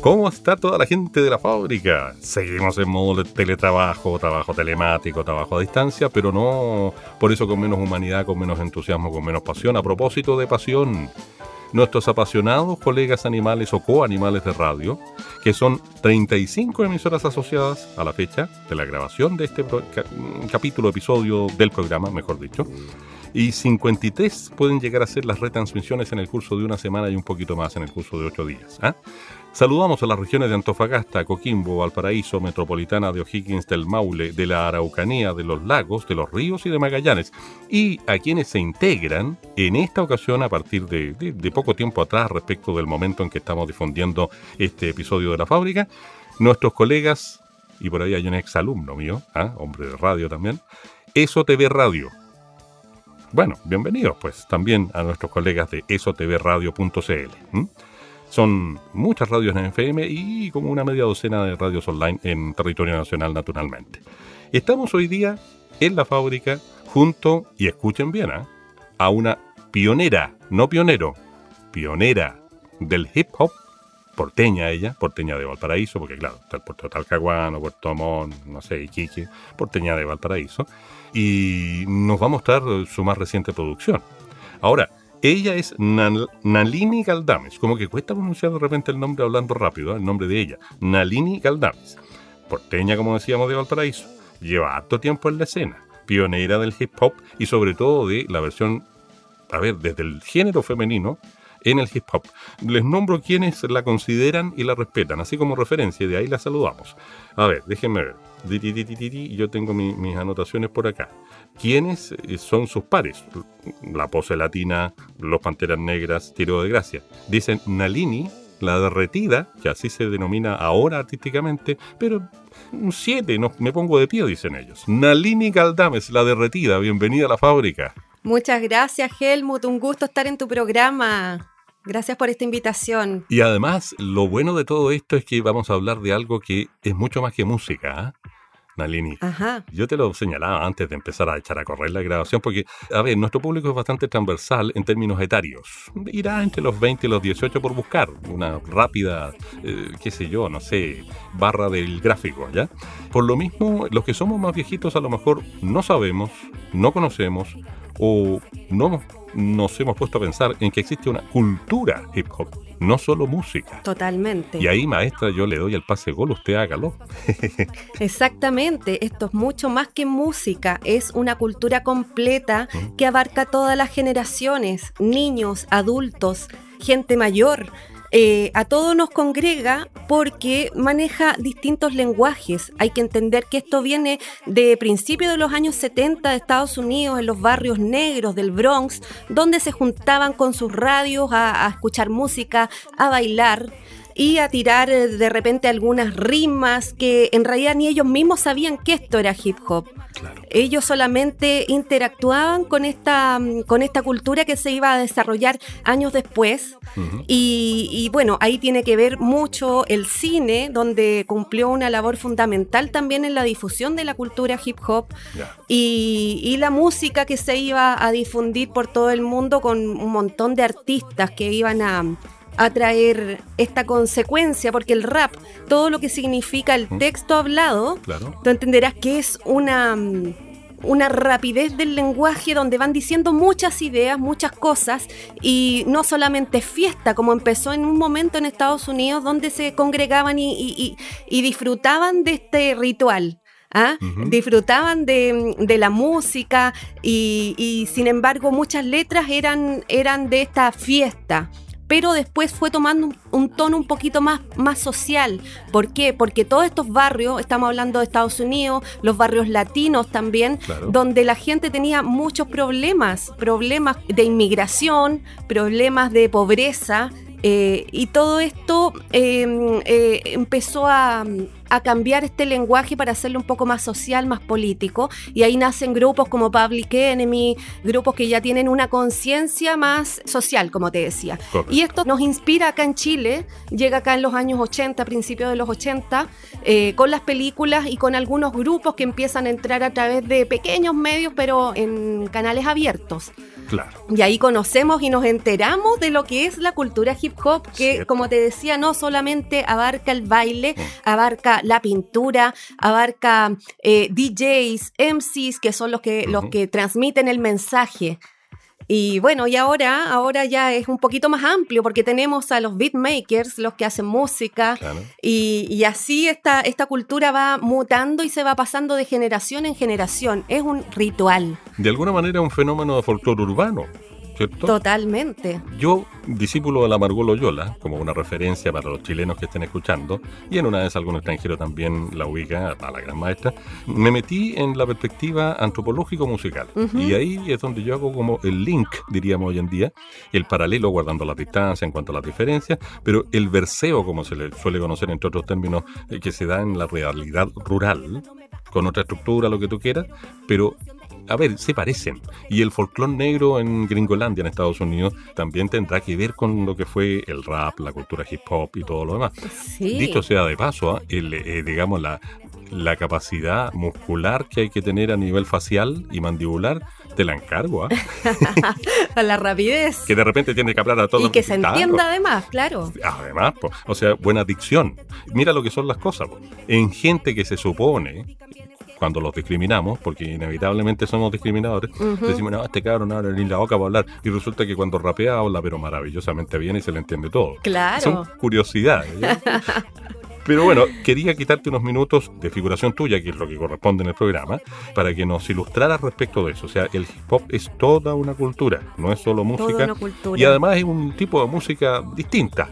¿Cómo está toda la gente de la fábrica? Seguimos en modo de teletrabajo, trabajo telemático, trabajo a distancia, pero no por eso con menos humanidad, con menos entusiasmo, con menos pasión. A propósito de pasión, nuestros apasionados colegas animales o coanimales de radio, que son 35 emisoras asociadas a la fecha de la grabación de este capítulo, episodio del programa, mejor dicho, y 53 pueden llegar a ser las retransmisiones en el curso de una semana y un poquito más en el curso de 8 días. ¿ah? Saludamos a las regiones de Antofagasta, Coquimbo, Valparaíso, Metropolitana de O'Higgins, del Maule, de la Araucanía, de los lagos, de los ríos y de Magallanes, y a quienes se integran en esta ocasión a partir de, poco tiempo atrás respecto del momento en que estamos difundiendo este episodio de la fábrica, nuestros colegas, y por ahí hay un exalumno mío, ¿ah? hombre de radio también, ESO TV Radio, bueno, bienvenidos pues también a nuestros colegas de esotvradio.cl. Son muchas radios en FM y como una media docena de radios online en territorio nacional naturalmente. Estamos hoy día en la fábrica junto, y escuchen bien, ¿ah? a una pionera, no pionero, pionera del hip hop, porteña ella, porteña de Valparaíso, porque claro, está el puerto de Talcahuano, Puerto Amón, no sé, Iquique, porteña de Valparaíso y nos va a mostrar su más reciente producción. Ahora, ella es Nalini Galdames, como que cuesta pronunciar de repente el nombre hablando rápido, ¿eh? el nombre de ella, Nalini Galdames, porteña como decíamos de Valparaíso, lleva harto tiempo en la escena, pionera del hip hop y sobre todo de la versión, a ver, desde el género femenino en el hip hop. Les nombro quienes la consideran y la respetan, así como referencia, de ahí la saludamos. A ver, déjenme ver. Yo tengo mis anotaciones por acá. ¿Quiénes eh, son sus pares? La pose latina, los panteras negras, tiro de gracia. Dicen Nalini, la derretida, que así se denomina ahora artísticamente, pero un 7, no, me pongo de pie, dicen ellos. Nalini Galdames, la derretida, bienvenida a la fábrica. Muchas gracias, Helmut. Un gusto estar en tu programa. Gracias por esta invitación. Y además, lo bueno de todo esto es que vamos a hablar de algo que es mucho más que música. ¿ah? Nalini. Ajá. Yo te lo señalaba antes de empezar a echar a correr la grabación, porque, a ver, nuestro público es bastante transversal en términos etarios. Irá entre los 20 y los 18 por buscar una rápida, eh, qué sé yo, no sé, barra del gráfico, ¿ya? Por lo mismo, los que somos más viejitos a lo mejor no sabemos, no conocemos o no nos hemos puesto a pensar en que existe una cultura hip hop, no solo música. Totalmente. Y ahí, maestra, yo le doy el pase gol, usted hágalo. Exactamente, esto es mucho más que música, es una cultura completa que abarca todas las generaciones, niños, adultos, gente mayor. Eh, a todos nos congrega porque maneja distintos lenguajes. Hay que entender que esto viene de principios de los años 70 de Estados Unidos, en los barrios negros del Bronx, donde se juntaban con sus radios a escuchar música, a bailar y a tirar eh, de repente algunas rimas que en realidad ni ellos mismos sabían que esto era hip hop. Ellos solamente interactuaban con esta, mm, con esta cultura que se iba a desarrollar años después. y, bueno, ahí tiene que ver mucho el cine, donde cumplió una labor fundamental también en la difusión de la cultura hip hop. Y, y la música que se iba a difundir por todo el mundo con un montón de artistas que iban a a traer esta consecuencia, porque el rap, todo lo que significa el texto hablado, tú entenderás que es una, una rapidez del lenguaje donde van diciendo muchas ideas, muchas cosas, y no solamente fiesta, como empezó en un momento en Estados Unidos donde se congregaban y, disfrutaban de este ritual. ¿Ah? disfrutaban de, la música y, y, sin embargo muchas letras eran, eran de esta fiesta pero después fue tomando un, tono un poquito más, más social. ¿Por qué? Porque todos estos barrios, estamos hablando de Estados Unidos, los barrios latinos también, donde la gente tenía muchos problemas, problemas de inmigración, problemas de pobreza, Eh, y todo esto em, eh, empezó a, a, cambiar este lenguaje para hacerlo un poco más social, más político. Y ahí nacen grupos como Public Enemy, grupos que ya tienen una conciencia más social, como te decía. Y esto nos inspira acá en Chile, llega acá en los años 80, principios de los 80, eh, con las películas y con algunos grupos que empiezan a entrar a través de pequeños medios, pero en canales abiertos. Y ahí conocemos y nos enteramos de lo que es la cultura hip hop, que como te decía, no solamente abarca el baile, mm. abarca la pintura, abarca eh, DJs, MCs, que son los que, los que transmiten el mensaje. Y bueno, y ahora, ahora ya es un poquito más amplio porque tenemos a los beatmakers, los que hacen música, y, así esta, esta cultura va mutando y se va pasando de generación en generación. Es un ritual. De alguna manera un fenómeno de folclore urbano. Totalmente. Yo, discípulo de la Margot Loyola, como una referencia para los chilenos que estén escuchando, y en una vez algún extranjero también la ubica a la gran maestra, me metí en la perspectiva antropológico-musical. Y ahí es donde yo hago como el link, diríamos hoy en día, el paralelo, guardando la distancia en cuanto a las diferencias, pero el verseo, como se le suele conocer entre otros términos, eh, que se da en la realidad rural, con otra estructura, lo que tú quieras, pero a ver, se parecen. Y el folclore negro en Gringolandia, en Estados Unidos, también tendrá que ver con lo que fue el rap, la cultura hip hop y todo lo demás. Dicho sea de paso, ¿ah? el, eh, digamos, la, la capacidad muscular que hay que tener a nivel facial y mandibular, te la encargo. ¿ah? a la rapidez. Que de repente tiene que hablar a todos. Y que se entienda además, claro. Además, o sea, buena dicción. Mira lo que son las cosas. En gente que se supone cuando los discriminamos, porque inevitablemente somos discriminadores, decimos, no, este cabrón no abre ni la boca para hablar, y resulta que cuando rapea habla, pero maravillosamente bien y se le entiende todo. Claro. Son curiosidades. Pero bueno, quería quitarte unos minutos de figuración tuya, que es lo que corresponde en el programa, para que nos ilustraras respecto de eso. O sea, el hip hop es toda una cultura, no es solo música. Y además es un tipo de música distinta.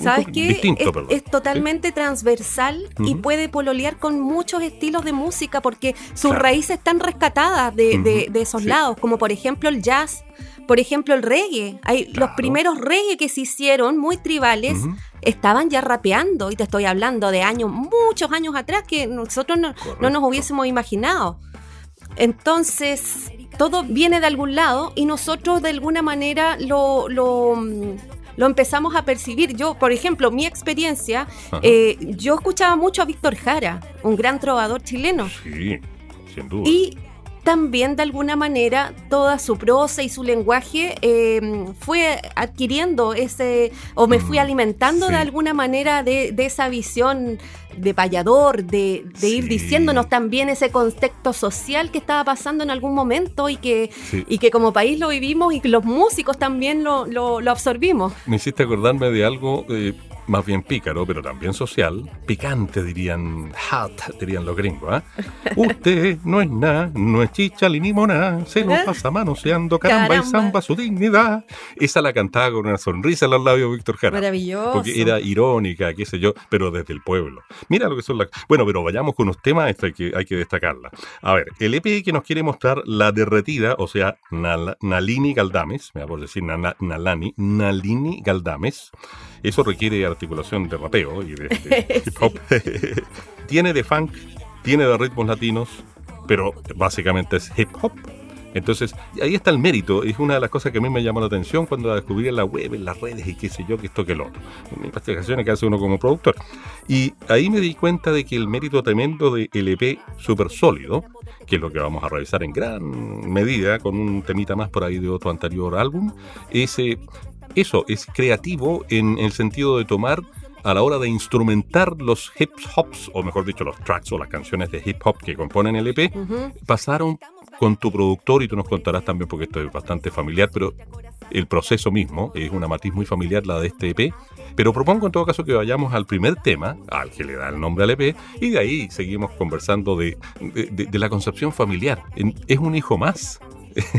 ¿Sabes qué? es, totalmente transversal y puede pololear con muchos estilos de música porque sus raíces están rescatadas de, esos lados, como por ejemplo el jazz, por ejemplo el reggae. Hay, Los primeros reggae que se hicieron, muy tribales, estaban ya rapeando y te estoy hablando de años, muchos años atrás que nosotros no, nos hubiésemos imaginado. Entonces, todo viene de algún lado y nosotros de alguna manera lo, lo, lo empezamos a percibir. Yo, por ejemplo, mi experiencia, eh, yo escuchaba mucho a Víctor Jara, un gran trovador chileno. Sí, sin duda. Y también de alguna manera toda su prosa y su lenguaje eh, fue adquiriendo ese, o me fui mm, alimentando de alguna manera de, esa visión de payador, de, ir diciéndonos también ese contexto social que estaba pasando en algún momento y que, y que como país lo vivimos y que los músicos también lo, lo, absorbimos. Me hiciste acordarme de algo eh, más bien pícaro, pero también social, picante dirían, hot dirían los gringos. ¿eh? Usted no es nada, no es chicha ni limonada, se nos pasa manoseando, caramba, caramba, y zamba su dignidad. Esa la cantaba con una sonrisa en los labios Víctor Jara. Maravilloso. Porque era irónica, qué sé yo, pero desde el pueblo. Mira lo que son las... Bueno, pero vayamos con unos temas, esto hay que, hay que destacarla. A ver, el EP que nos quiere mostrar La Derretida, o sea, Nalini Galdames, me va por decir Nalani, Nalini Galdames, eso requiere articulación de rapeo y de, hip hop. tiene de funk, tiene de ritmos latinos, pero básicamente es hip hop. Entonces, ahí está el mérito. Es una de las cosas que a mí me llamó la atención cuando la descubrí en la web, en las redes y qué sé yo, que esto que lo otro. Investigaciones que hace uno como productor. Y ahí me di cuenta de que el mérito tremendo de LP súper sólido, que es lo que vamos a revisar en gran medida con un temita más por ahí de otro anterior álbum, ese eso es creativo en el sentido de tomar a la hora de instrumentar los hip hops, o mejor dicho, los tracks o las canciones de hip hop que componen el EP, pasaron con tu productor y tú nos contarás también porque esto es bastante familiar, pero el proceso mismo es una matiz muy familiar la de este EP. Pero propongo en todo caso que vayamos al primer tema, al que le da el nombre al EP, y de ahí seguimos conversando de, de la concepción familiar. Es un hijo más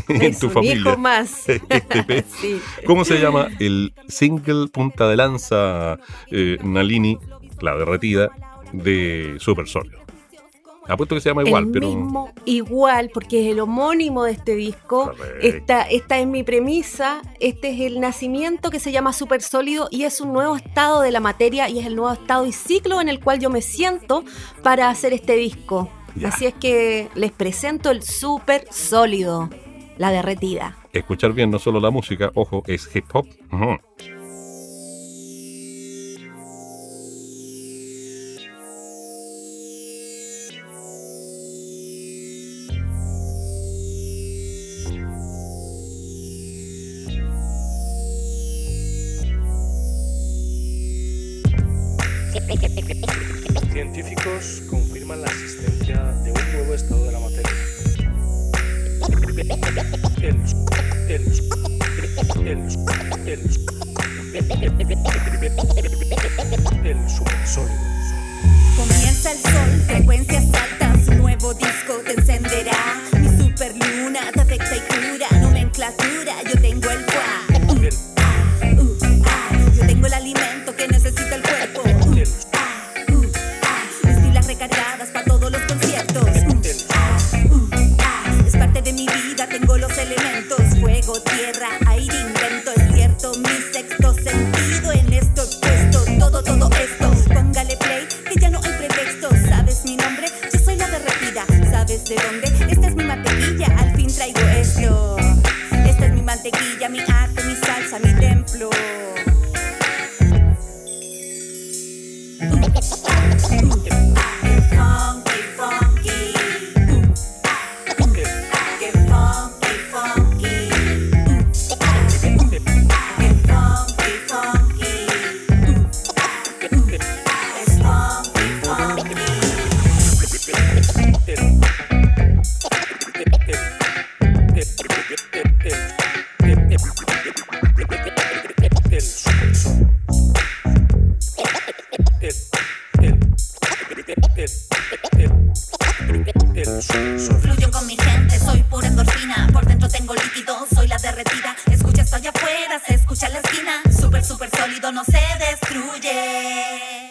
en tu familia. más. Este ¿Cómo se llama el single punta de lanza eh, Nalini, la derretida, de Super Sólido? Apuesto que se llama igual, el pero. mismo igual, porque es el homónimo de este disco. Esta, esta es mi premisa. Este es el nacimiento que se llama Super Sólido y es un nuevo estado de la materia y es el nuevo estado y ciclo en el cual yo me siento para hacer este disco. Ya. Así es que les presento el Super Sólido, la derretida. Escuchar bien no solo la música, ojo, es hip hop.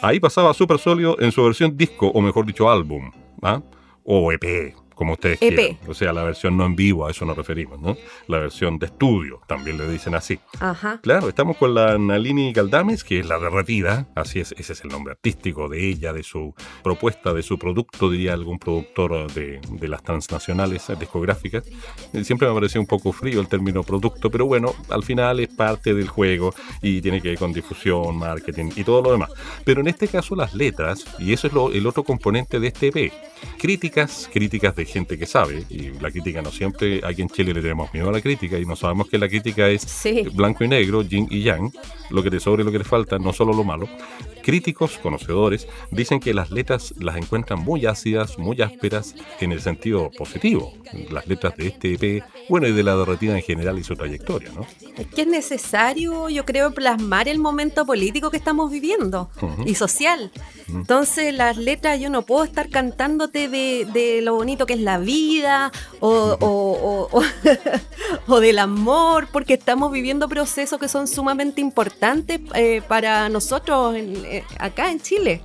Ahí pasaba Super Sólido en su versión disco, o mejor dicho, álbum, ¿ah? o EP, como ustedes EP. quieran. O sea, la versión no en vivo, a eso nos referimos, ¿no? La versión de estudio, también le dicen así. Ajá. Claro, estamos con la Nalini Galdames, que es la derretida, así es, ese es el nombre artístico de ella, de su propuesta, de su producto, diría algún productor de, de las transnacionales discográficas. Eh, Siempre me pareció un poco frío el término producto, pero bueno, al final es parte del juego y tiene que ver con difusión, marketing y todo lo demás. Pero en este caso las letras, y eso es lo- el otro componente de este EP, críticas, críticas de gente que sabe, y la crítica no siempre, aquí en Chile le tenemos miedo a la crítica y no sabemos que la crítica es Sí. blanco y negro, yin y yang, lo que te sobra y lo que te falta, no solo lo malo. Críticos, conocedores, dicen que las letras las encuentran muy ácidas, muy ásperas, en el sentido positivo. Las letras de este EP, bueno, y de la derretida en general y su trayectoria, ¿no? Es que es necesario, yo creo, plasmar el momento político que estamos viviendo y social. Entonces, las letras, yo no puedo estar cantándote de, de lo bonito que es la vida o, o- o- o- o del amor, porque estamos viviendo procesos que son sumamente importantes eh, para nosotros en- acá en Chile.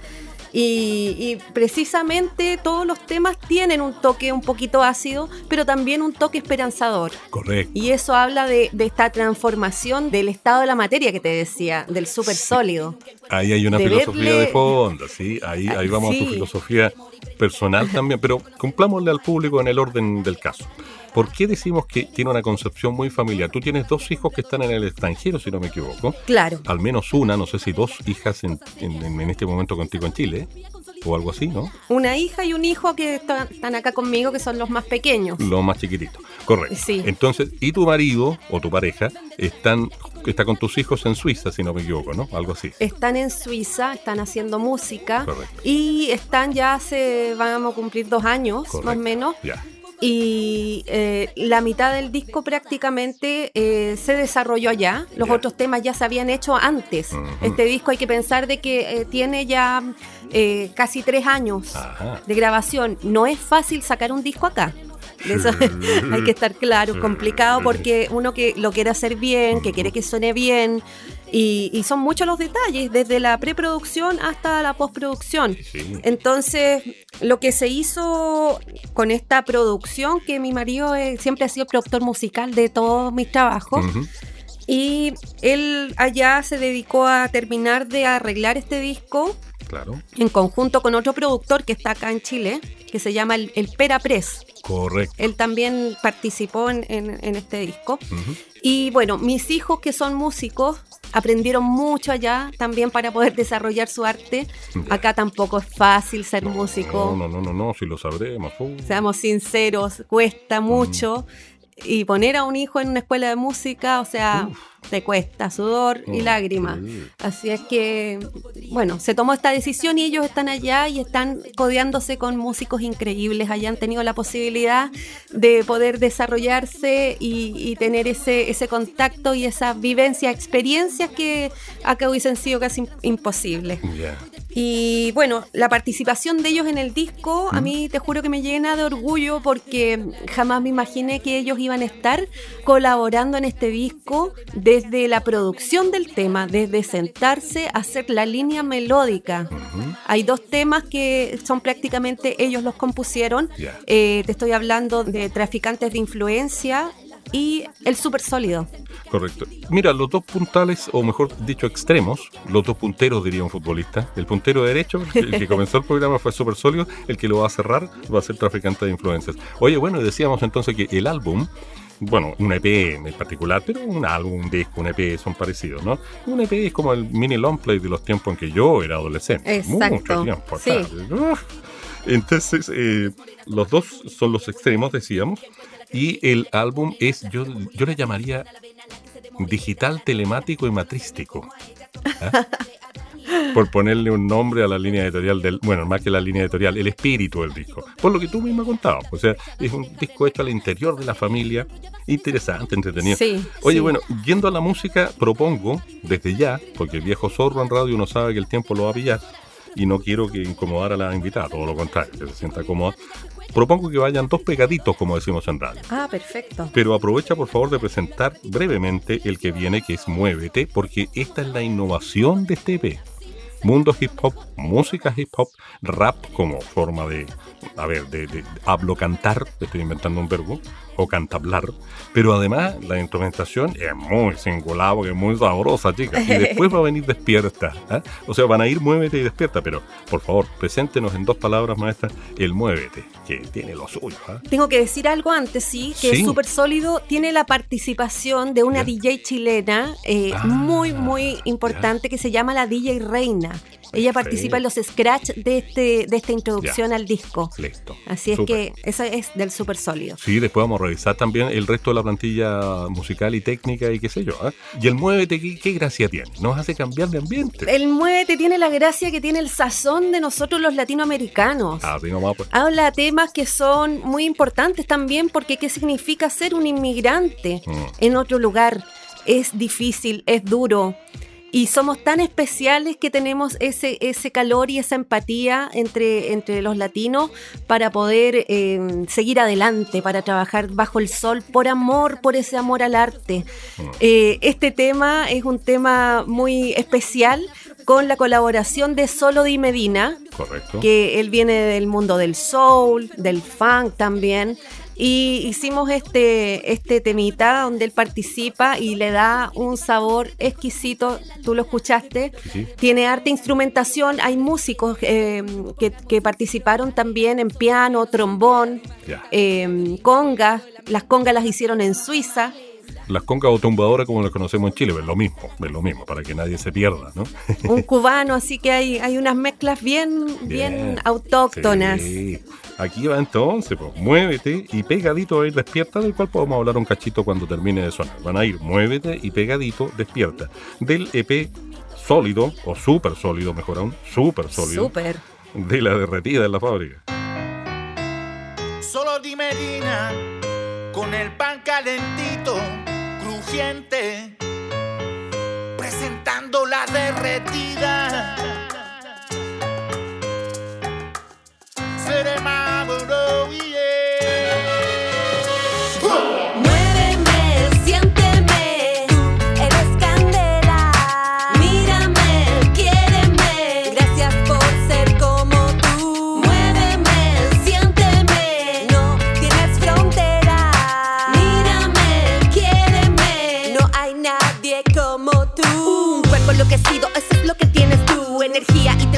Y, y precisamente todos los temas tienen un toque un poquito ácido, pero también un toque esperanzador. Correcto. Y eso habla de, de esta transformación del estado de la materia que te decía, del súper sólido. Ahí hay una de filosofía verle- de fondo, ¿sí? Ahí, ahí vamos a tu filosofía personal también, pero cumplámosle al público en el orden del caso. ¿Por qué decimos que tiene una concepción muy familiar? Tú tienes dos hijos que están en el extranjero, si no me equivoco. Claro. Al menos una, no sé si dos hijas en, en- en este momento contigo en Chile, o algo así, ¿no? Una hija y un hijo que están, están acá conmigo, que son los más pequeños. Los más chiquititos. Correcto. Sí. Entonces, y tu marido o tu pareja están, está con tus hijos en Suiza, si no me equivoco, ¿no? Algo así. Están en Suiza, están haciendo música Correcto. y están ya hace, vamos a cumplir dos años, más o menos. Ya. Y eh, la mitad del disco prácticamente eh, se desarrolló allá. Los otros temas ya se habían hecho antes. Este disco hay que pensar de que eh, tiene ya eh, casi tres años Ajá. de grabación. No es fácil sacar un disco acá. Eso hay que estar claro, complicado porque uno que lo quiere hacer bien, que quiere que suene bien, y, y son muchos los detalles, desde la preproducción hasta la postproducción. Sí. Entonces, lo que se hizo con esta producción, que mi marido siempre ha sido productor musical de todos mis trabajos, y él allá se dedicó a terminar de arreglar este disco Claro, en conjunto con otro productor que está acá en Chile, que se llama el, el Pera Press. correcto. Él también participó en, en- en este disco. Y bueno, mis hijos que son músicos aprendieron mucho allá también para poder desarrollar su arte. Acá tampoco es fácil ser No, músico. No, no, no, no, si lo sabremos. Uh, Seamos sinceros, cuesta mucho. Y poner a un hijo en una escuela de música, o sea, te cuesta sudor y Mm, lágrimas. sí. Así es que, bueno, se tomó esta decisión y ellos están allá y están codeándose con músicos increíbles. Allá han tenido la posibilidad de poder desarrollarse y, y tener ese, ese contacto y esa vivencia, experiencias que acá hubiesen sido casi im- imposibles. Ya. Y bueno, la participación de ellos en el disco, a mí te juro que me llena de orgullo porque jamás me imaginé que ellos iban a estar colaborando en este disco desde la producción del tema, desde sentarse a hacer la línea melódica. Hay dos temas que son prácticamente ellos los compusieron. Eh, te estoy hablando de Traficantes de Influencia y El Super Sólido. Correcto. Mira, los dos puntales, o mejor dicho, extremos, los dos punteros, diría un futbolista. El puntero derecho, el que comenzó el programa, fue súper sólido. El que lo va a cerrar va a ser traficante de influencias. Oye, bueno, decíamos entonces que el álbum, bueno, un EP en particular, pero un álbum, un disco, un EP son parecidos, ¿no? Un EP es como el mini long play de los tiempos en que yo era adolescente. Exacto. Mucho tiempo Sí. Entonces, eh, los dos son los extremos, decíamos. Y el álbum es, yo, yo le llamaría digital, telemático y matrístico. ¿Ah? Por ponerle un nombre a la línea editorial del, bueno, más que la línea editorial, el espíritu del disco. Por lo que tú misma contabas. O sea, es un disco hecho al interior de la familia, interesante, entretenido. Sí, Oye, sí. bueno, yendo a la música, propongo desde ya, porque el viejo zorro en radio no sabe que el tiempo lo va a pillar, y no quiero que incomodar a la invitada, todo lo contrario, que se sienta cómoda. Propongo que vayan dos pegaditos, como decimos en radio. Ah, perfecto. Pero aprovecha por favor de presentar brevemente el que viene, que es Muévete, porque esta es la innovación de este EP. Mundo hip hop, música hip hop, rap como forma de, a ver, de, de hablo cantar, estoy inventando un verbo, o cantablar, pero además la instrumentación es muy singular, porque es muy sabrosa, chicas, y después va a venir despierta, ¿ah? o sea, van a ir muévete y despierta, pero por favor, preséntenos en dos palabras, maestra, el muévete, que tiene lo suyo. ¿ah? Tengo que decir algo antes, sí, que Sí. es súper sólido. Tiene la participación de una Ya. DJ chilena eh, Ah, muy, muy importante que se llama la DJ Reina. Ella participa en los scratch de, este, de esta introducción al disco. Listo. Así es que eso es del súper sólido. Sí, después vamos a revisar también el resto de la plantilla musical y técnica y qué sé yo. ¿ah? Y el Muévete, ¿qué, qué gracia tiene? Nos hace cambiar de ambiente. El muévete tiene la gracia que tiene el sazón de nosotros los latinoamericanos. Así nomás, pues. Habla temas que son muy importantes también porque qué significa ser un inmigrante Mm. en otro lugar. Es difícil, es duro. Y somos tan especiales que tenemos ese, ese calor y esa empatía entre, entre los latinos para poder eh, seguir adelante, para trabajar bajo el sol, por amor, por ese amor al arte. Eh, este tema es un tema muy especial con la colaboración de Solo Di Medina, Correcto. que él viene del mundo del soul, del funk también. Y hicimos este, este temita donde él participa y le da un sabor exquisito. Tú lo escuchaste. Sí. Tiene arte instrumentación. Hay músicos eh, que, que participaron también en piano, trombón, Ya. eh, congas. Las congas las hicieron en Suiza. Las congas o tumbadoras como las conocemos en Chile, es lo mismo, es lo mismo, para que nadie se pierda, ¿no? Un cubano, así que hay, hay unas mezclas bien, bien, autóctonas. Sí. Aquí va entonces, pues, muévete y pegadito a ir despierta, del cual podemos hablar un cachito cuando termine de sonar. Van a ir muévete y pegadito despierta. Del EP sólido, o súper sólido, mejor aún, súper sólido, Súper. de la derretida en la fábrica. Solo di Medina con el pan calentito, crujiente, presentando la derretida.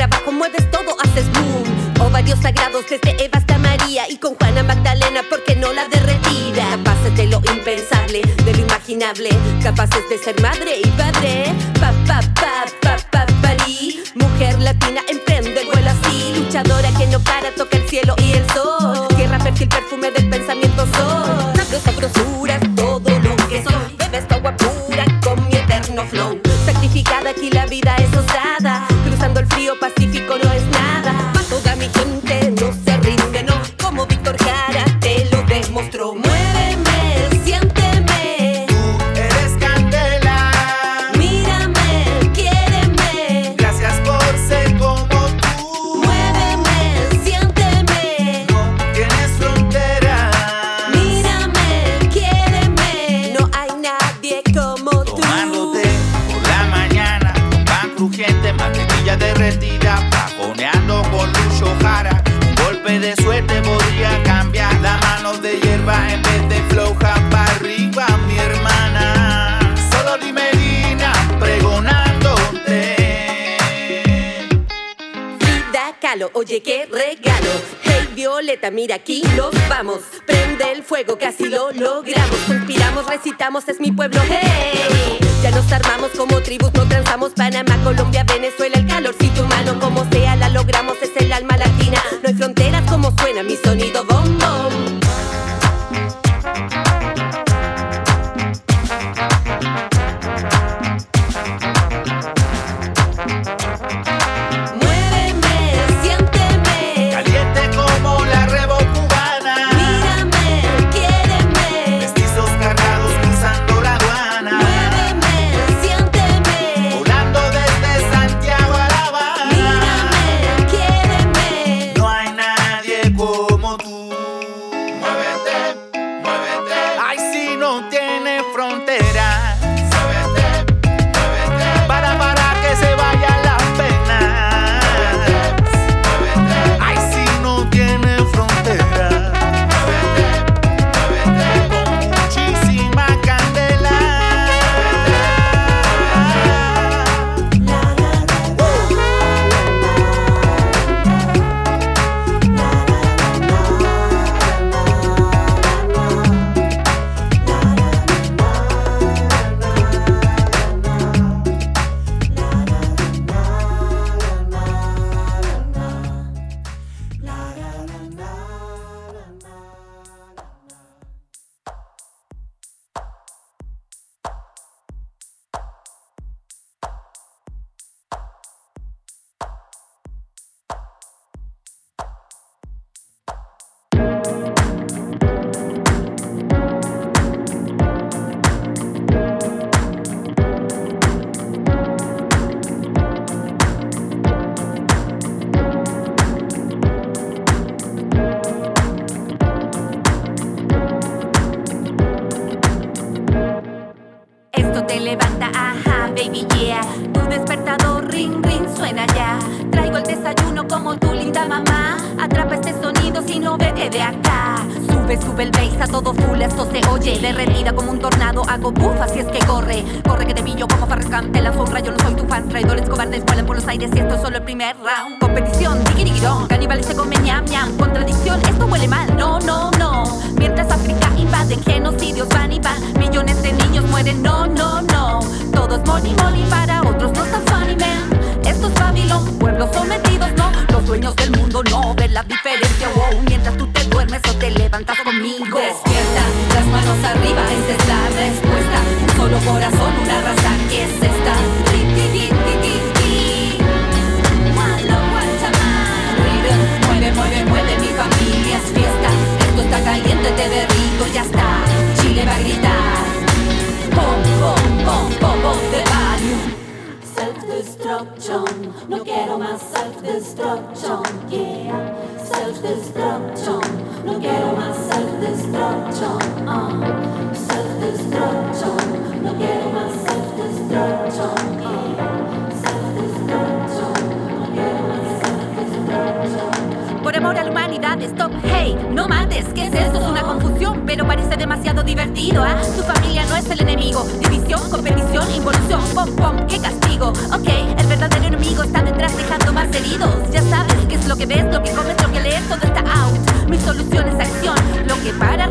trabajo mueves todo, haces boom. Oh, Ovarios sagrados desde Eva hasta María y con Juana Magdalena porque no la derretida. Capaces de lo impensable, de lo imaginable, capaces de ser madre y padre. Pa, pa, pa, pa, pa, parí. Mujer latina, emprende el vuelo así. Luchadora que no para, toca el cielo y el sol. Tierra fértil, perfume de mira aquí los vamos. Prende el fuego, casi lo logramos. Conspiramos, recitamos, es mi pueblo, hey. Ya nos armamos como tribus, no transamos. Panamá, Colombia, Venezuela, el calor, calorcito humano. Como sea, la logramos, es el alma latina. No hay fronteras, como suena mi sonido, voz te levantas conmigo. Despierta, las manos arriba, este demasiado divertido, ¿ah? Tu familia no es el enemigo. División, competición, involución, pom pom, qué castigo. Ok, el verdadero enemigo está detrás dejando más heridos. Ya sabes qué es lo que ves, lo que comes, lo que lees, todo está out. Mi solución es acción. Lo que para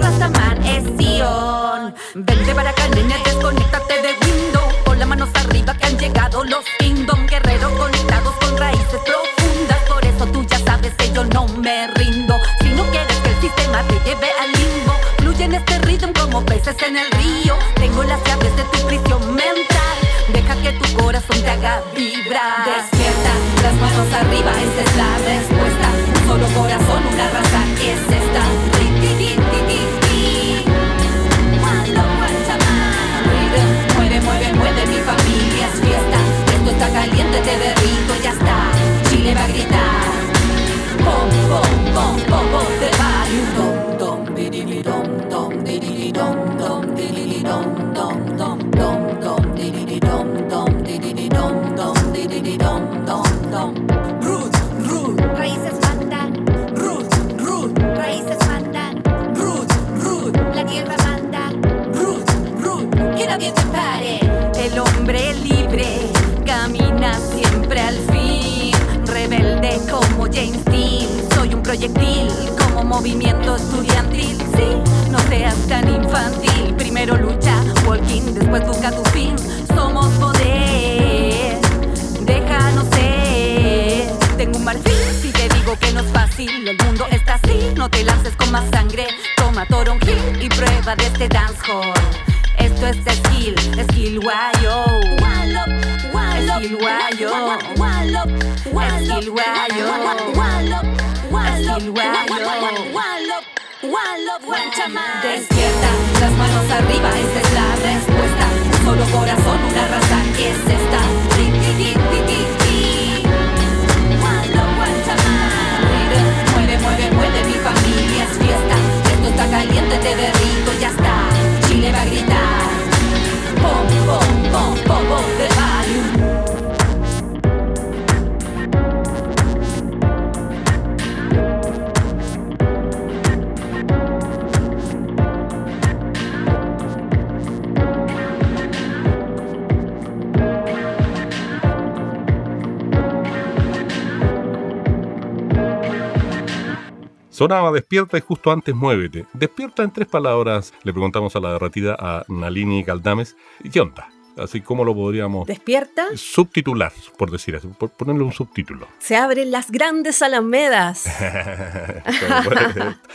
Sonaba despierta y justo antes muévete. Despierta en tres palabras, le preguntamos a la derretida a Nalini Caldames. ¿Y qué onda? Así como lo podríamos Despierta, subtitular, por decir así, por ponerle un subtítulo. se abren las grandes alamedas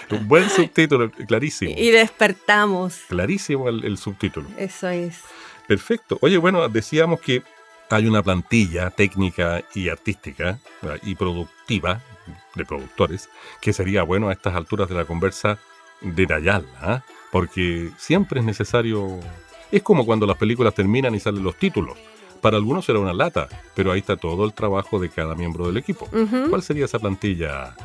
un buen subtítulo, clarísimo. y despertamos. Clarísimo el, el subtítulo. Eso es. Perfecto. Oye, bueno, decíamos que hay una plantilla técnica y artística ¿verdad? y productiva de productores que sería bueno a estas alturas de la conversa detallarla, ¿ah? porque siempre es necesario... Es como cuando las películas terminan y salen los títulos. Para algunos será una lata, pero ahí está todo el trabajo de cada miembro del equipo. ¿Cuál sería esa plantilla,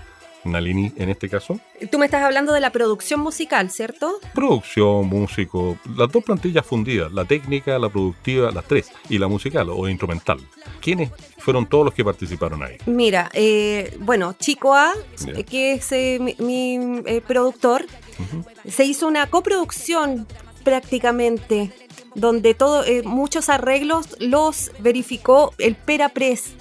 Nalini, en este caso? Tú me estás hablando de la producción musical, ¿cierto? Producción, músico, las dos plantillas fundidas, la técnica, la productiva, las tres, y la musical o instrumental. ¿Quiénes fueron todos los que participaron ahí? Mira, eh, bueno, Chico A, que es eh, mi, mi, eh, productor, se hizo una coproducción prácticamente, donde todo, eh, muchos arreglos los verificó el Pera Press,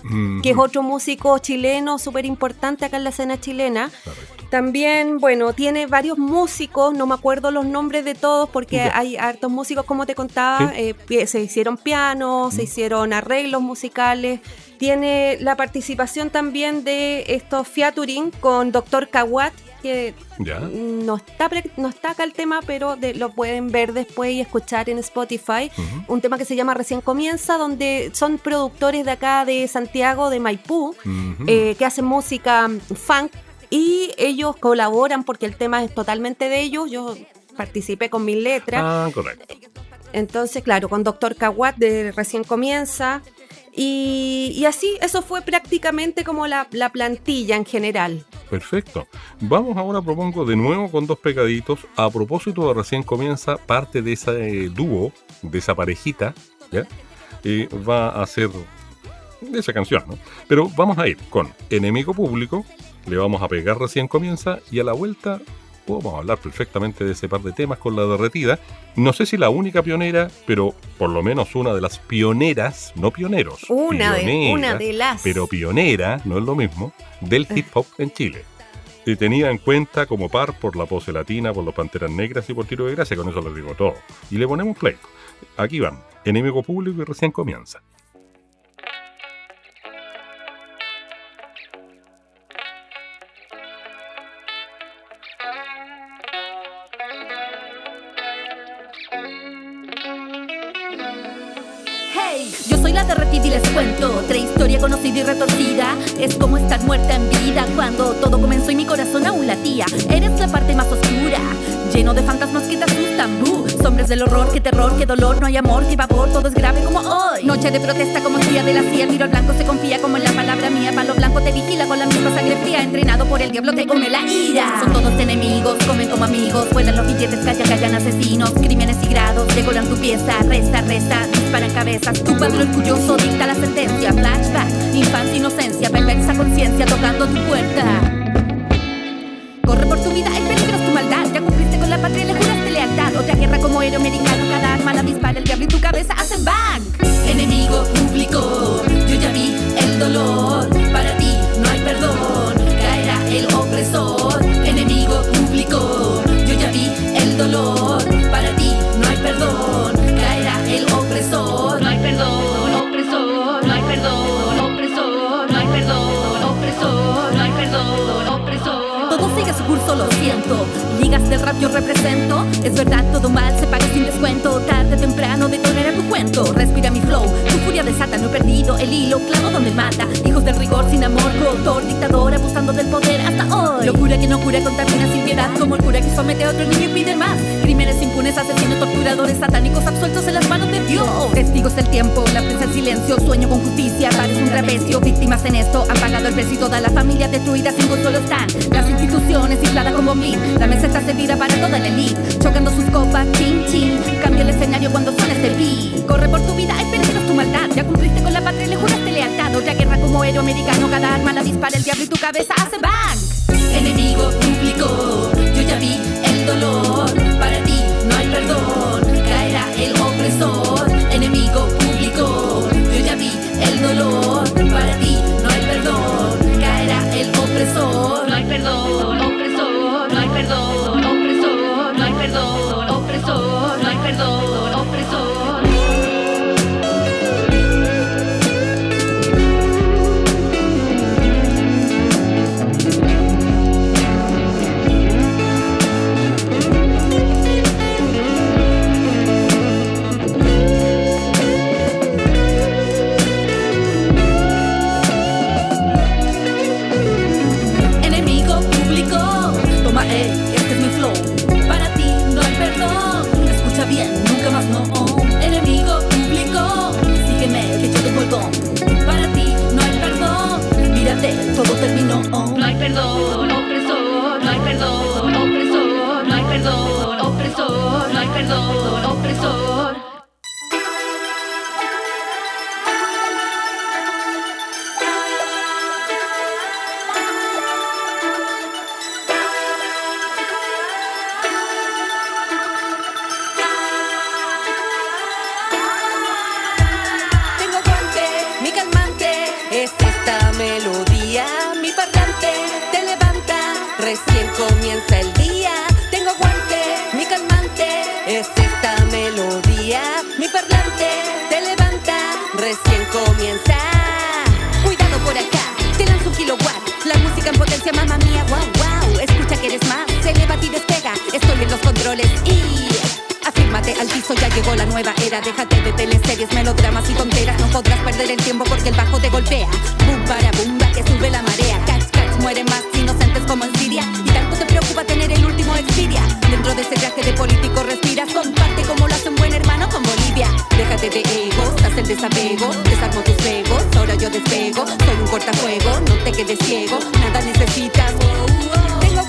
que es otro músico chileno súper importante acá en la escena chilena. Correcto. También, bueno, tiene varios músicos, no me acuerdo los nombres de todos porque hay hartos músicos, como te contaba, Sí. eh, se hicieron pianos, se hicieron arreglos musicales. Tiene la participación también de estos featuring con Dr. Kawat, que ¿Ya? no está, no está acá el tema, pero de- lo pueden ver después y escuchar en Spotify. Un tema que se llama Recién Comienza, donde son productores de acá de Santiago, de Maipú, eh, que hacen música funk y ellos colaboran porque el tema es totalmente de ellos. Yo participé con mi letra. Ah, correcto. Entonces, claro, con Doctor Kawat de Recién Comienza. Y, así, eso fue prácticamente como la, la plantilla en general. Perfecto. Vamos ahora, propongo de nuevo con dos pegaditos. A propósito de recién comienza, parte de ese dúo, de esa parejita, ¿ya? Eh, va a ser de esa canción, ¿no? Pero vamos a ir con Enemigo Público, le vamos a pegar recién comienza y a la vuelta podemos hablar perfectamente de ese par de temas con la derretida. No sé si la única pionera, pero por lo menos una de las pioneras, no pioneros. Una, de, una de las. Pero pionera, no es lo mismo, del hip hop en Chile. Y tenida en cuenta como par por la pose latina, por los panteras negras y por tiro de gracia, con eso les digo todo. Y le ponemos play. Aquí van, enemigo público y recién comienza. Quédate retida y les cuento otra historia conocida y retorcida. Es como estar muerta en vida cuando todo comenzó y mi corazón aún latía. Eres la parte más oscura Lleno de fantasmas que te asustan, buh. Sombras del horror, qué terror, qué dolor. No hay amor, qué vapor, todo es grave como hoy. Noche de protesta como el día de la CIA. Tiro al blanco, se confía como en la palabra mía. Palo blanco te vigila con la misma sangre fría. Entrenado por el diablo te come la ira. Son todos enemigos, comen como amigos. Vuelan los billetes, callan, callan asesinos. Crímenes y grados, decoran tu pieza. Resta, resta, disparan cabezas. Tu padre orgulloso dicta la sentencia. Flashback, infancia, inocencia, perversa conciencia tocando tu puerta. te saco tus juegos, ahora yo despego, soy un cortafuego, no te quedes ciego, nada necesitas. Tengo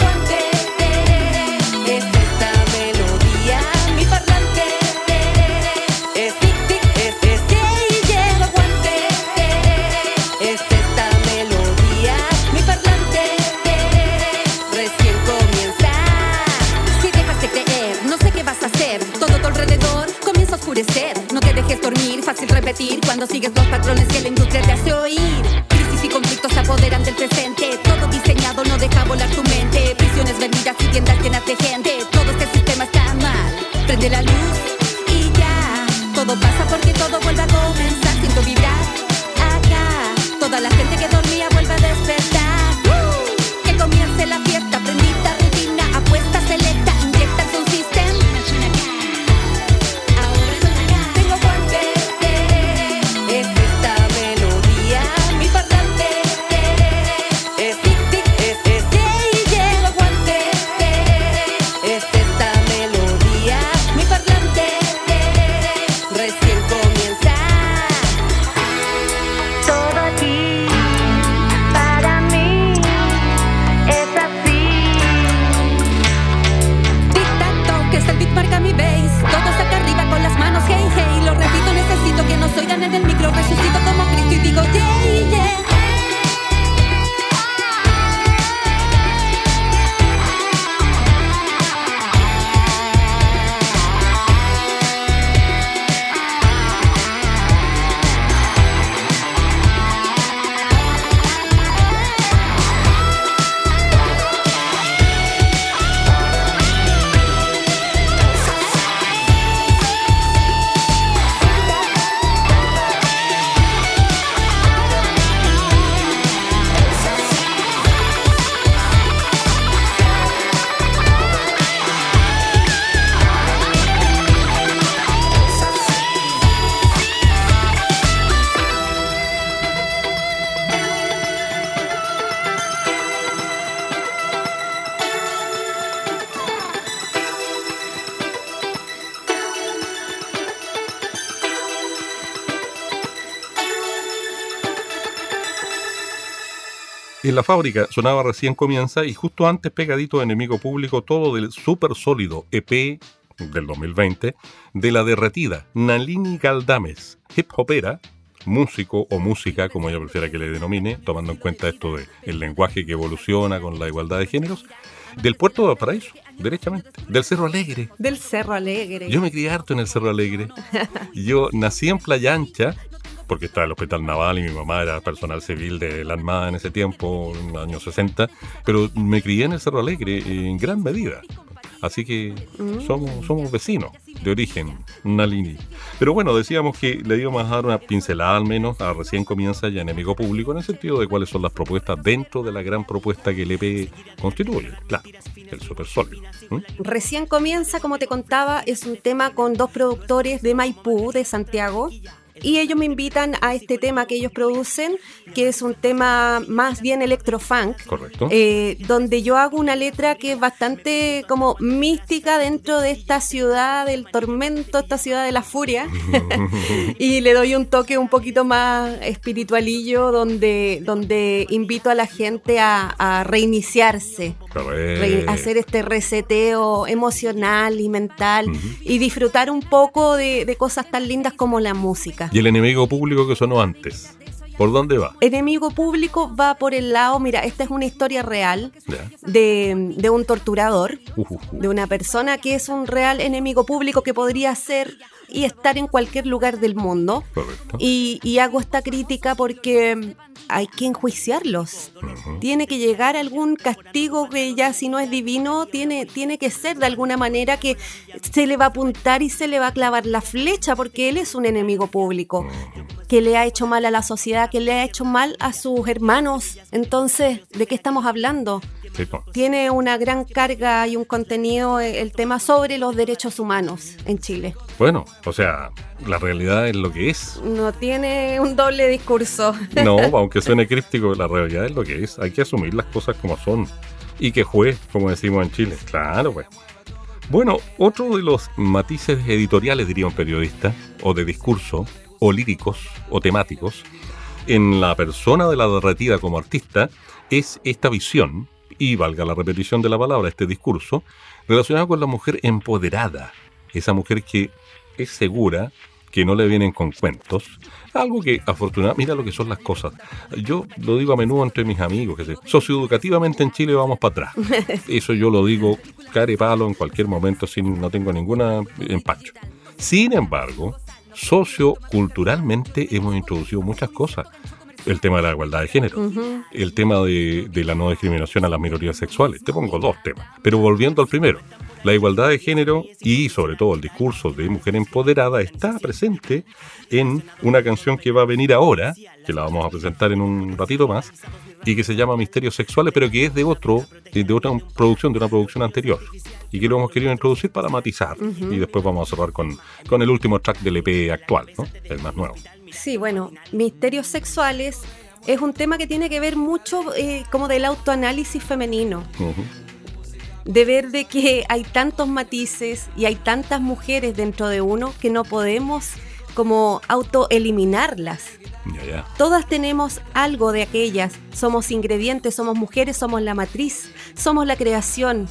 repetir cuando sigues los patrones que la industria te hace oír. Crisis y conflictos se apoderan del presente. Todo diseñado no deja volar tu mente. Prisiones vendidas y tiendas llenas de gente. En la fábrica sonaba recién comienza y justo antes pegadito enemigo público todo del super sólido EP del 2020 de la derretida Nalini Galdames, hip hopera, músico o música, como ella prefiera que le denomine, tomando en cuenta esto del lenguaje que evoluciona con la igualdad de géneros, del puerto de Valparaíso, derechamente, del Cerro Alegre. Del Cerro Alegre. Yo me crié harto en el Cerro Alegre. Yo nací en Playa Ancha, porque estaba el Hospital Naval y mi mamá era personal civil de la Armada en ese tiempo, en los años 60, pero me crié en el Cerro Alegre en gran medida. Así que somos, somos vecinos de origen, Nalini. Pero bueno, decíamos que le íbamos a dar una pincelada al menos a recién comienza ya enemigo público en el sentido de cuáles son las propuestas dentro de la gran propuesta que el EP constituye. Claro, el super sólido. ¿Mm? Recién comienza, como te contaba, es un tema con dos productores de Maipú, de Santiago. Y ellos me invitan a este tema que ellos producen, que es un tema más bien electrofunk, Correcto. eh, donde yo hago una letra que es bastante como mística dentro de esta ciudad del tormento, esta ciudad de la furia, y le doy un toque un poquito más espiritualillo, donde, donde invito a la gente a, a reiniciarse. Hacer este reseteo emocional y mental y disfrutar un poco de, de cosas tan lindas como la música. Y el enemigo público que sonó antes. ¿Por dónde va? Enemigo público va por el lado, mira, esta es una historia real de, de un torturador, Uh, de una persona que es un real enemigo público que podría ser y estar en cualquier lugar del mundo. Correcto. Y, y hago esta crítica porque hay que enjuiciarlos. Tiene que llegar algún castigo que ya si no es divino, tiene, tiene que ser de alguna manera que se le va a apuntar y se le va a clavar la flecha porque él es un enemigo público que le ha hecho mal a la sociedad, que le ha hecho mal a sus hermanos. Entonces, ¿de qué estamos hablando? Sí. Tiene una gran carga y un contenido el tema sobre los derechos humanos en Chile. Bueno, o sea, la realidad es lo que es. No tiene un doble discurso. No, aunque suene críptico, la realidad es lo que es. Hay que asumir las cosas como son. Y que fue, como decimos en Chile. Claro, pues. Bueno, otro de los matices editoriales, diría un periodista, o de discurso, o líricos, o temáticos, en la persona de la derretida como artista, es esta visión, y valga la repetición de la palabra, este discurso, relacionado con la mujer empoderada. Esa mujer que es segura, que no le vienen con cuentos. Algo que afortunadamente, mira lo que son las cosas. Yo lo digo a menudo entre mis amigos, que se- socioeducativamente en Chile vamos para atrás. Eso yo lo digo care palo en cualquier momento, sin, no tengo ninguna empacho. Sin embargo, socioculturalmente hemos introducido muchas cosas. El tema de la igualdad de género, el tema de, de la no discriminación a las minorías sexuales. Te pongo dos temas. Pero volviendo al primero, la igualdad de género y sobre todo el discurso de mujer empoderada está presente en una canción que va a venir ahora, que la vamos a presentar en un ratito más, y que se llama Misterios Sexuales, pero que es de otro, de otra producción, de una producción anterior. Y que lo hemos querido introducir para matizar. Y después vamos a cerrar con, con el último track del EP actual, ¿no? El más nuevo. Sí, bueno, misterios sexuales es un tema que tiene que ver mucho eh, como del autoanálisis femenino. De ver de que hay tantos matices y hay tantas mujeres dentro de uno que no podemos como autoeliminarlas. Todas tenemos algo de aquellas. Somos ingredientes, somos mujeres, somos la matriz, somos la creación.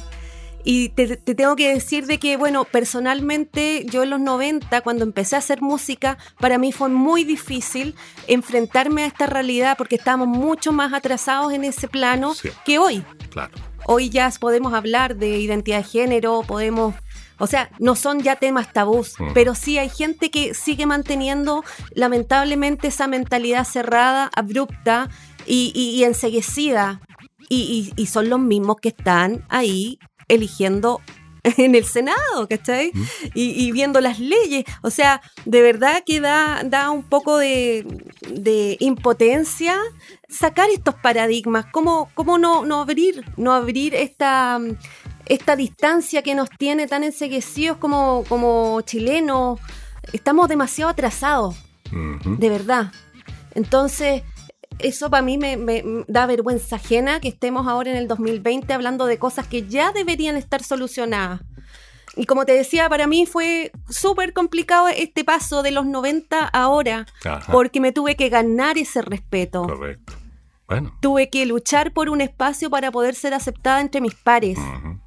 Y te, te tengo que decir de que, bueno, personalmente yo en los 90, cuando empecé a hacer música, para mí fue muy difícil enfrentarme a esta realidad porque estábamos mucho más atrasados en ese plano Sí. que hoy. Claro. Hoy ya podemos hablar de identidad de género, podemos... O sea, no son ya temas tabús, Ujú. pero sí hay gente que sigue manteniendo lamentablemente esa mentalidad cerrada, abrupta y, y- y enseguecida. Y, y- y son los mismos que están ahí eligiendo en el Senado, ¿cachai? Y, y viendo las leyes. O sea, de verdad que da, da un poco de, de impotencia sacar estos paradigmas. ¿Cómo, cómo no, no abrir, no abrir esta, esta distancia que nos tiene tan enseguecidos como, como chilenos? Estamos demasiado atrasados, de verdad. Entonces, eso para mí me, me da vergüenza ajena que estemos ahora en el 2020 hablando de cosas que ya deberían estar solucionadas. Y como te decía, para mí fue súper complicado este paso de los 90 a ahora, Ajá. porque me tuve que ganar ese respeto. Correcto. Bueno. Tuve que luchar por un espacio para poder ser aceptada entre mis pares,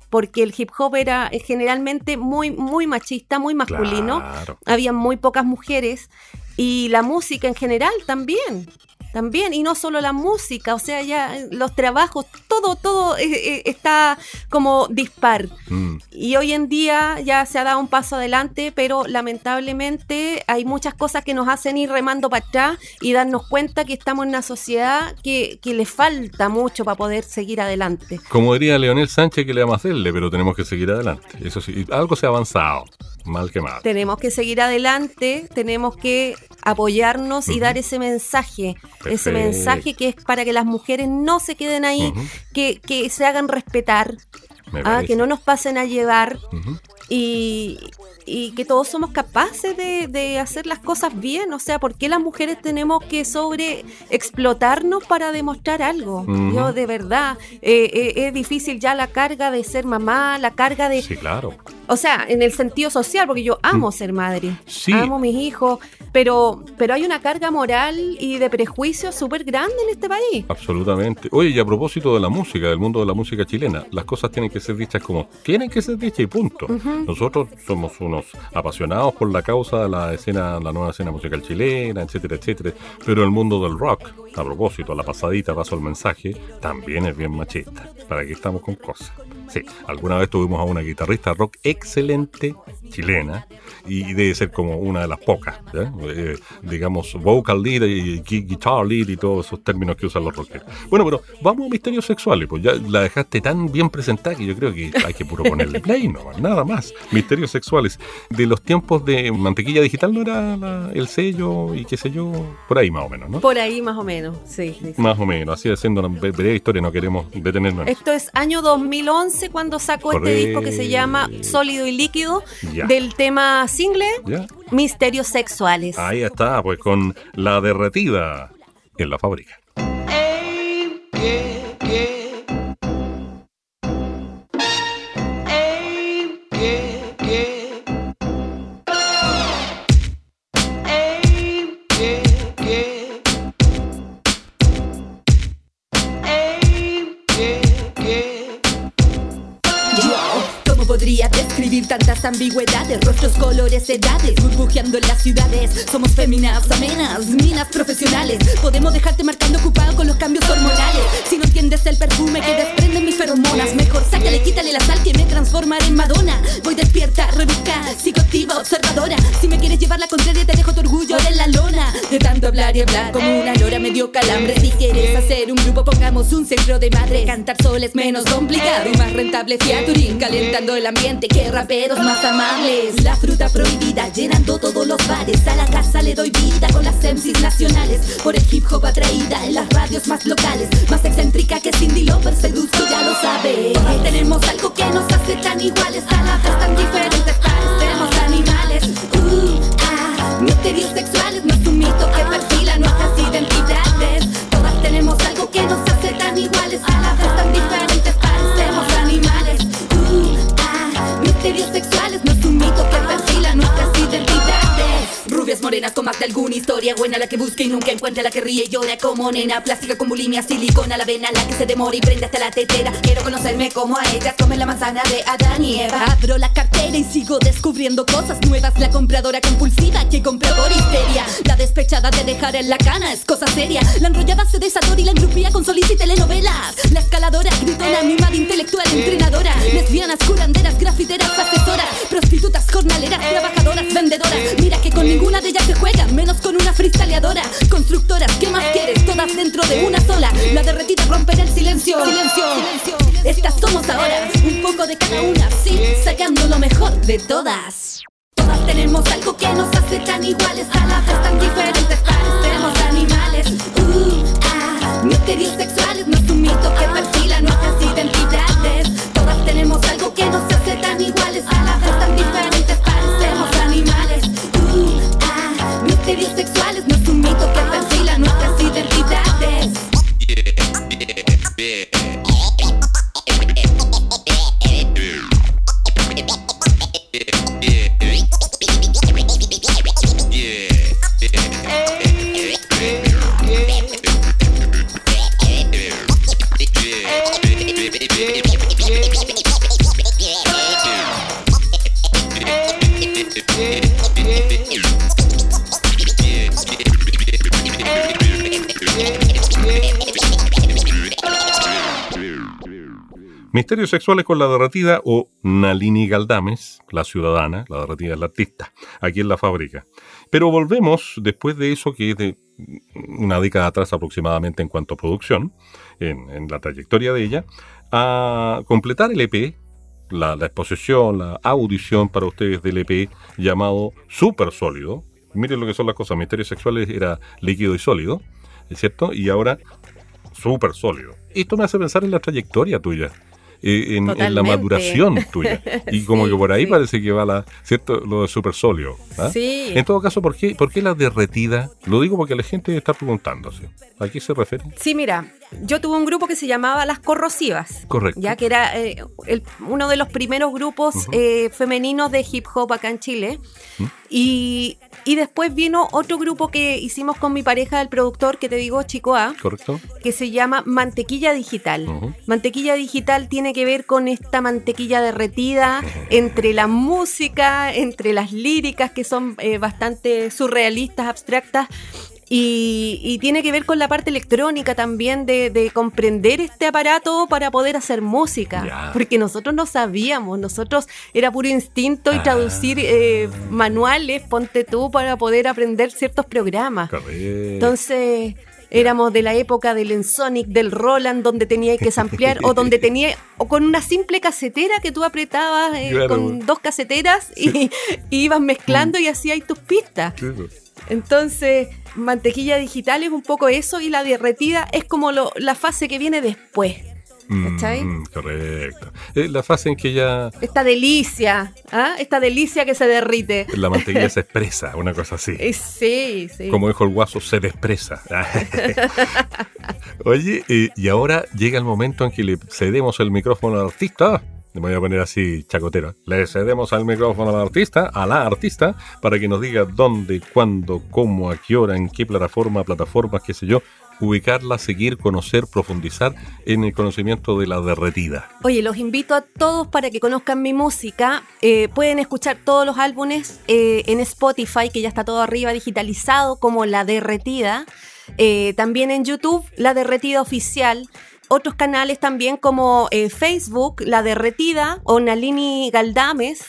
porque el hip hop era generalmente muy, muy machista, muy masculino. Claro. Había muy pocas mujeres y la música en general también. También, y no solo la música, o sea, ya eh, los trabajos, todo, todo eh, eh, está como dispar. Mm. Y hoy en día ya se ha dado un paso adelante, pero lamentablemente hay muchas cosas que nos hacen ir remando para atrás y darnos cuenta que estamos en una sociedad que, que le falta mucho para poder seguir adelante. Como diría Leonel Sánchez, que le vamos a hacerle, pero tenemos que seguir adelante. Eso sí, algo se ha avanzado, mal que mal. Tenemos que seguir adelante, tenemos que apoyarnos y dar ese mensaje, ese mensaje que es para que las mujeres no se queden ahí, que, que se hagan respetar, ah, que no nos pasen a llevar y, y que todos somos capaces de, de hacer las cosas bien. O sea, ¿por qué las mujeres tenemos que sobre explotarnos para demostrar algo? Yo de verdad, eh, eh, es difícil ya la carga de ser mamá, la carga de... Sí, claro. O sea, en el sentido social, porque yo amo ser madre, Mm. Sí. amo mis hijos, pero, pero hay una carga moral y de prejuicio súper grande en este país. Absolutamente. Oye, y a propósito de la música, del mundo de la música chilena, las cosas tienen que ser dichas como tienen que ser dichas y punto. Nosotros somos unos apasionados por la causa de la escena, la nueva escena musical chilena, etcétera, etcétera. Pero el mundo del rock, a propósito, a la pasadita paso el mensaje, también es bien machista. ¿Para qué estamos con cosas? Sí, alguna vez tuvimos a una guitarrista rock excelente chilena y debe ser como una de las pocas. Eh, digamos, vocal lead y gui- guitar lead y todos esos términos que usan los rockeros. Bueno, pero vamos a misterios sexuales, pues ya la dejaste tan bien presentada que yo creo que hay que puro ponerle play, no, nada más. Misterios sexuales. De los tiempos de mantequilla digital no era la- el sello y qué sé yo, por ahí más o menos, ¿no? Por ahí más o menos, sí. Más o menos, así haciendo una bre- breve historia, no queremos detenernos. Esto es año 2011 cuando sacó este disco que se llama Sólido y Líquido Ya. del tema single ¿Ya? Misterios Sexuales. Ahí está, pues con la derretida en la fábrica. Ambigüedades? Rostros, colores, edades, burbujeando en las ciudades. Somos féminas, amenas, minas profesionales. Podemos dejarte marcando ocupado con los cambios hormonales. Si no entiendes el perfume que desprenden mis feromonas, mejor sácale, quítale la sal que me transformaré en Madonna. Voy despierta, rebusca, Sigo activa, observadora. Si me quieres llevar la contraria, te dejo tu orgullo en la lona. De tanto hablar y hablar, como una lora me dio calambre. Si quieres hacer un grupo, pongamos un centro de madre. Cantar solo es menos complicado y más rentable. Fiaturín, calentando el ambiente. Que raperos más amables. La fruta prohibida, llenando todos los bares. A la casa le doy vida con las MCs nacionales. Por el hip hop atraída en las radios más locales. Más excéntrica que Cindy Lauper, seduzco, ya lo sabes. Tenemos algo que nos hace tan iguales. Vez tan diferentes, parecemos animales. Uh, ah, misterios sexuales, no es un mito que perfila nuestras identidades. Todas tenemos algo que nos hace tan iguales. Vez tan diferentes, morenas con más de alguna historia buena La que busque y nunca encuentra la que ríe y llora como nena Plástica con bulimia, silicona, la vena La que se demora y prende hasta la tetera. Quiero conocerme como a ellas, come la manzana de Adán y Eva. Abro la cartera y sigo descubriendo cosas nuevas La compradora compulsiva que compra por histeria. La despechada de dejar en la cana es cosa seria. La enrollada se desató y la engrupía con solis y telenovelas. La escaladora, gritona, mimada, intelectual, entrenadora Lesbianas, curanderas, grafiteras, asesoras Prostitutas, jornaleras, trabajadoras, vendedoras. Mira que con ninguna de ellas se juega, menos con una freestyleadora. Constructoras, ¿qué más quieres? Todas dentro de una sola. La derretida romper el silencio. Silencio, Estas somos ahora, un poco de cada una Sí, sacando lo mejor de todas. Todas tenemos algo que nos hace tan iguales. A la vez tan diferentes, parecemos animales. Uh, ah, misterios sexuales no es un mito que Sexuales con la derretida o Nalini Galdames, la ciudadana, la derretida es la artista, aquí en la fábrica. Pero volvemos después de eso que es de una década atrás aproximadamente en cuanto a producción, en, la trayectoria de ella, a completar el EP, la, exposición, la audición para ustedes del EP llamado Super Sólido. Miren lo que son las cosas, Misterios Sexuales era líquido y sólido, ¿es cierto? Y ahora Super Sólido. Esto me hace pensar en la trayectoria tuya. Eh, en, en la maduración tuya. Y como Sí, que por ahí sí. parece que va la, ¿cierto? Lo de super sólido. ¿ah? Sí. En todo caso, ¿por qué, ¿por qué la derretida? Lo digo porque la gente está preguntándose. ¿A qué se refiere? Sí, mira, yo tuve un grupo que se llamaba Las Corrosivas. Correcto. Ya que era eh, el- uno de los primeros grupos eh, femeninos de hip hop acá en Chile. Ujú. Y, y después vino otro grupo que hicimos con mi pareja, el productor que te digo, Chico A, ¿Correcto? que se llama Mantequilla Digital. Mantequilla Digital tiene que ver con esta mantequilla derretida entre la música, entre las líricas que son eh, bastante surrealistas, abstractas. Y, y tiene que ver con la parte electrónica también de, de comprender este aparato para poder hacer música. Porque nosotros no sabíamos, nosotros era puro instinto y Ah. traducir eh, manuales, ponte tú, para poder aprender ciertos programas. Correcto. Entonces éramos de la época del Ensonic, del Roland, donde tenía que samplear o donde tenía o con una simple casetera que tú apretabas eh, Claro. con dos caseteras y, y ibas mezclando y hacías tus pistas. Claro. Entonces, mantequilla digital es un poco eso y la derretida es como lo- la fase que viene después. ¿Cachai? Mm, correcto. Es la fase en que ya Esta delicia, ¿ah? esta delicia que se derrite. la mantequilla se expresa, una cosa así. Eh, Sí, sí. Como dijo el guaso, se despresa. Oye, eh, y ahora llega el momento en que le cedemos el micrófono al artista. Me voy a poner así chacotero. Le cedemos el micrófono al artista, a la artista, para que nos diga dónde, cuándo, cómo, a qué hora, en qué plataforma, plataformas, qué sé yo, ubicarla, seguir, conocer, profundizar en el conocimiento de la derretida. Oye, los invito a todos para que conozcan mi música. Eh, pueden escuchar todos los álbumes eh, en Spotify, que ya está todo arriba digitalizado, como La Derretida. Eh, también en YouTube, La Derretida Oficial. Otros canales también como eh, Facebook, La Derretida, o Nalini Galdames,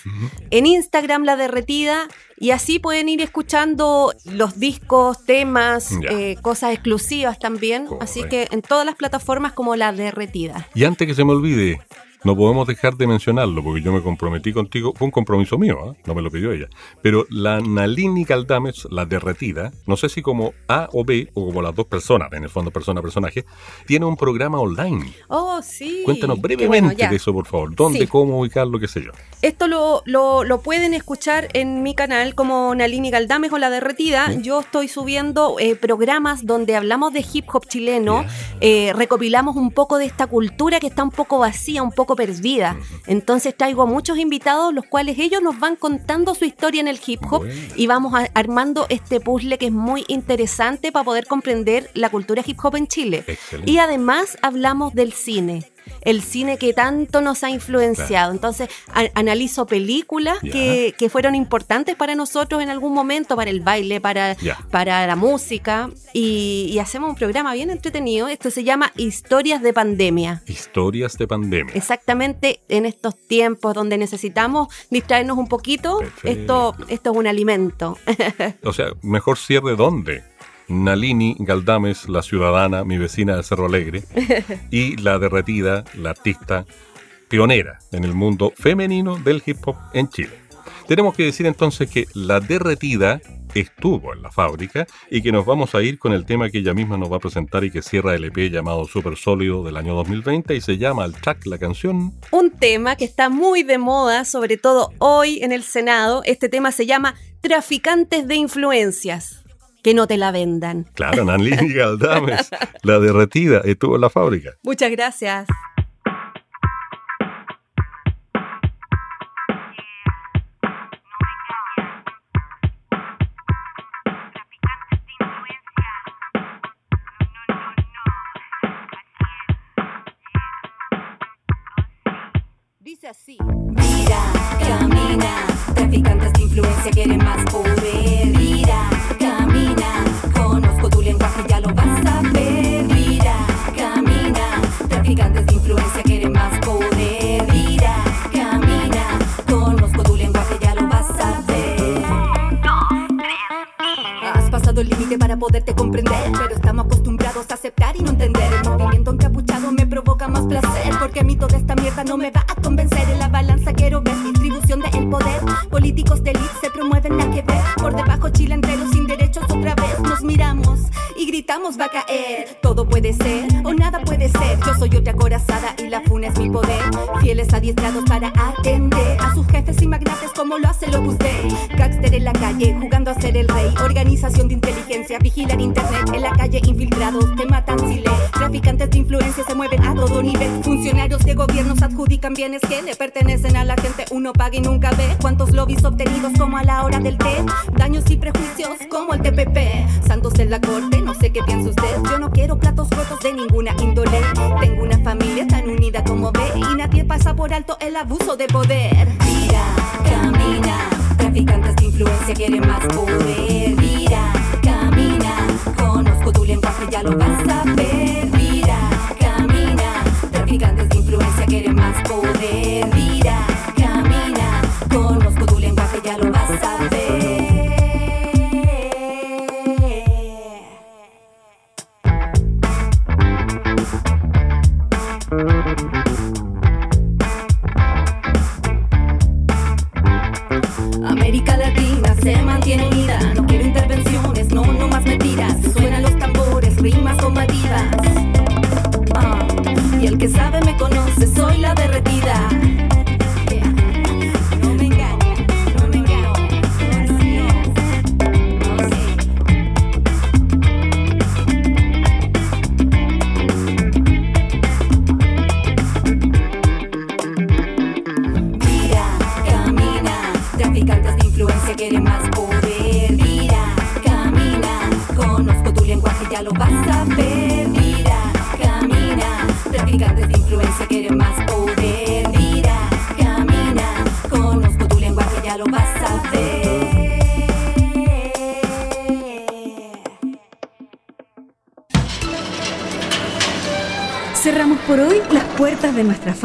en Instagram, La Derretida, y así pueden ir escuchando los discos, temas, eh, cosas exclusivas también. Así que en todas las plataformas como La Derretida. Y antes que se me olvide, no podemos dejar de mencionarlo porque yo me comprometí contigo, fue un compromiso mío, ¿ah? no me lo pidió ella. Pero la Nalini Galdames, la derretida, no sé si como A o B o como las dos personas, en el fondo persona personaje, tiene un programa online. Oh, sí. Cuéntanos brevemente bueno, de eso, por favor. ¿Dónde, Sí. cómo ubicarlo, qué sé yo? Esto lo, lo- lo pueden escuchar en mi canal como Nalini Galdames o La Derretida. Yo estoy subiendo eh, programas donde hablamos de hip hop chileno, eh, recopilamos un poco de esta cultura que está un poco vacía, un poco perdida. Entonces traigo a muchos invitados, los cuales ellos nos van contando su historia en el hip hop Bueno. y vamos a- armando este puzzle que es muy interesante para poder comprender la cultura hip hop en Chile. Excelente. Y además hablamos del cine. El cine que tanto nos ha influenciado. Entonces, analizo películas que, que fueron importantes para nosotros en algún momento, para el baile, para, para la música. Y, y hacemos un programa bien entretenido. Esto se llama Historias de Pandemia. Historias de pandemia. Exactamente en estos tiempos donde necesitamos distraernos un poquito, Perfecto. esto, esto es un alimento. O sea, mejor cierre dónde. Nalini Galdames, la ciudadana, mi vecina de Cerro Alegre, y la derretida, la artista pionera en el mundo femenino del hip hop en Chile. Tenemos que decir entonces que la derretida estuvo en la fábrica y que nos vamos a ir con el tema que ella misma nos va a presentar y que cierra el EP llamado Super Sólido del año 2020 y se llama el track, la canción un tema que está muy de moda, sobre todo hoy en el Senado. Este tema se llama Traficantes de Influencias. Que no te la vendan. Claro, Nalini Galdames, la derretida, estuvo en la fábrica. Muchas gracias. Y nunca ve cuántos lobbies obtenidos como a la hora del té. Daños y prejuicios como el TPP. Santos en la corte, no sé qué piensa usted. Yo no quiero platos rotos de ninguna índole. Tengo una familia tan unida como ve. Y nadie pasa por alto el abuso de poder. Mira, camina. Traficantes de influencia quieren más poder.